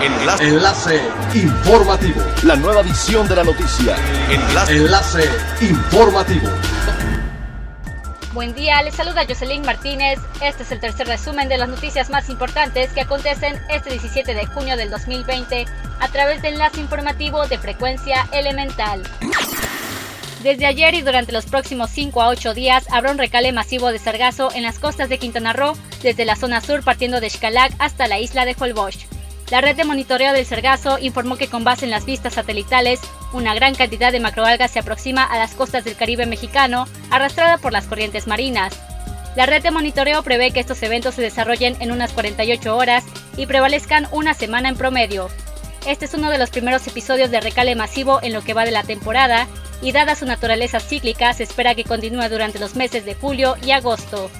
Enlace. Enlace informativo. La nueva edición de la noticia. Enlace. Enlace informativo. Buen día, les saluda Jocelyn Martínez. Este es el tercer resumen de las noticias más importantes que acontecen este 17 de junio del 2020 a través del enlace informativo de frecuencia elemental. Desde ayer y durante los próximos 5 a 8 días habrá un recale masivo de sargazo en las costas de Quintana Roo, desde la zona sur partiendo de Xcalac hasta la isla de Holbox. La red de monitoreo del sargazo informó que con base en las vistas satelitales, una gran cantidad de macroalgas se aproxima a las costas del Caribe mexicano, arrastrada por las corrientes marinas. La red de monitoreo prevé que estos eventos se desarrollen en unas 48 horas y prevalezcan una semana en promedio. Este es uno de los primeros episodios de recale masivo en lo que va de la temporada y dada su naturaleza cíclica se espera que continúe durante los meses de julio y agosto.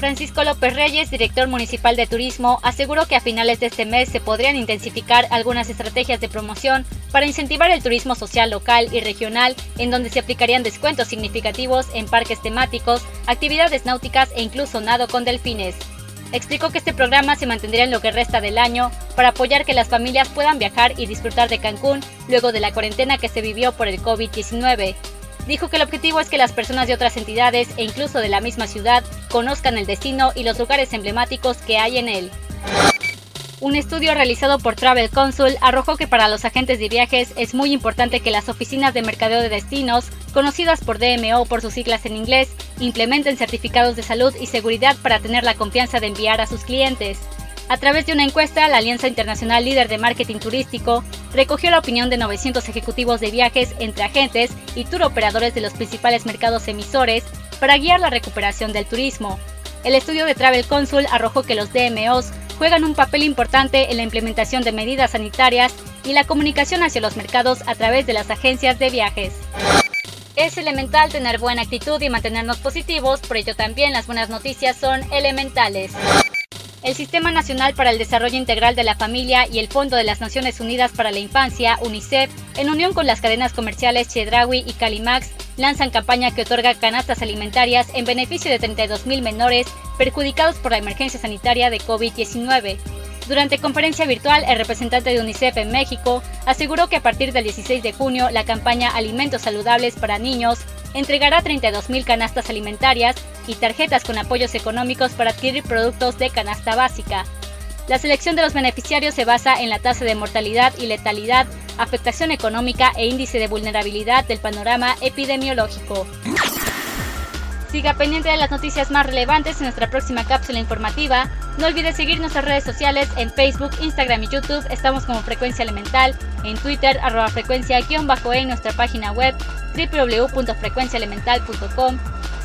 Francisco López Reyes, director municipal de turismo, aseguró que a finales de este mes se podrían intensificar algunas estrategias de promoción para incentivar el turismo social local y regional, en donde se aplicarían descuentos significativos en parques temáticos, actividades náuticas e incluso nado con delfines. Explicó que este programa se mantendría en lo que resta del año para apoyar que las familias puedan viajar y disfrutar de Cancún luego de la cuarentena que se vivió por el COVID-19. Dijo que el objetivo es que las personas de otras entidades e incluso de la misma ciudad conozcan el destino y los lugares emblemáticos que hay en él. Un estudio realizado por Travel Consul arrojó que para los agentes de viajes es muy importante que las oficinas de mercadeo de destinos, conocidas por DMO por sus siglas en inglés, implementen certificados de salud y seguridad para tener la confianza de enviar a sus clientes. A través de una encuesta, la Alianza Internacional Líder de Marketing Turístico recogió la opinión de 900 ejecutivos de viajes entre agentes y tour operadores de los principales mercados emisores para guiar la recuperación del turismo. El estudio de Travel Consul arrojó que los DMOs juegan un papel importante en la implementación de medidas sanitarias y la comunicación hacia los mercados a través de las agencias de viajes. Es elemental tener buena actitud y mantenernos positivos, por ello también las buenas noticias son elementales. El Sistema Nacional para el Desarrollo Integral de la Familia y el Fondo de las Naciones Unidas para la Infancia, UNICEF, en unión con las cadenas comerciales Chedraui y Calimax, lanzan campaña que otorga canastas alimentarias en beneficio de 32.000 menores perjudicados por la emergencia sanitaria de COVID-19. Durante conferencia virtual, el representante de UNICEF en México aseguró que a partir del 16 de junio la campaña Alimentos Saludables para Niños entregará 32.000 canastas alimentarias y tarjetas con apoyos económicos para adquirir productos de canasta básica. La selección de los beneficiarios se basa en la tasa de mortalidad y letalidad, afectación económica e índice de vulnerabilidad del panorama epidemiológico. Siga pendiente de las noticias más relevantes en nuestra próxima cápsula informativa. No olvide seguir nuestras redes sociales en Facebook, Instagram y YouTube. Estamos como Frecuencia Elemental, en Twitter, arroba frecuencia-e en nuestra página web www.frecuenciaelemental.com.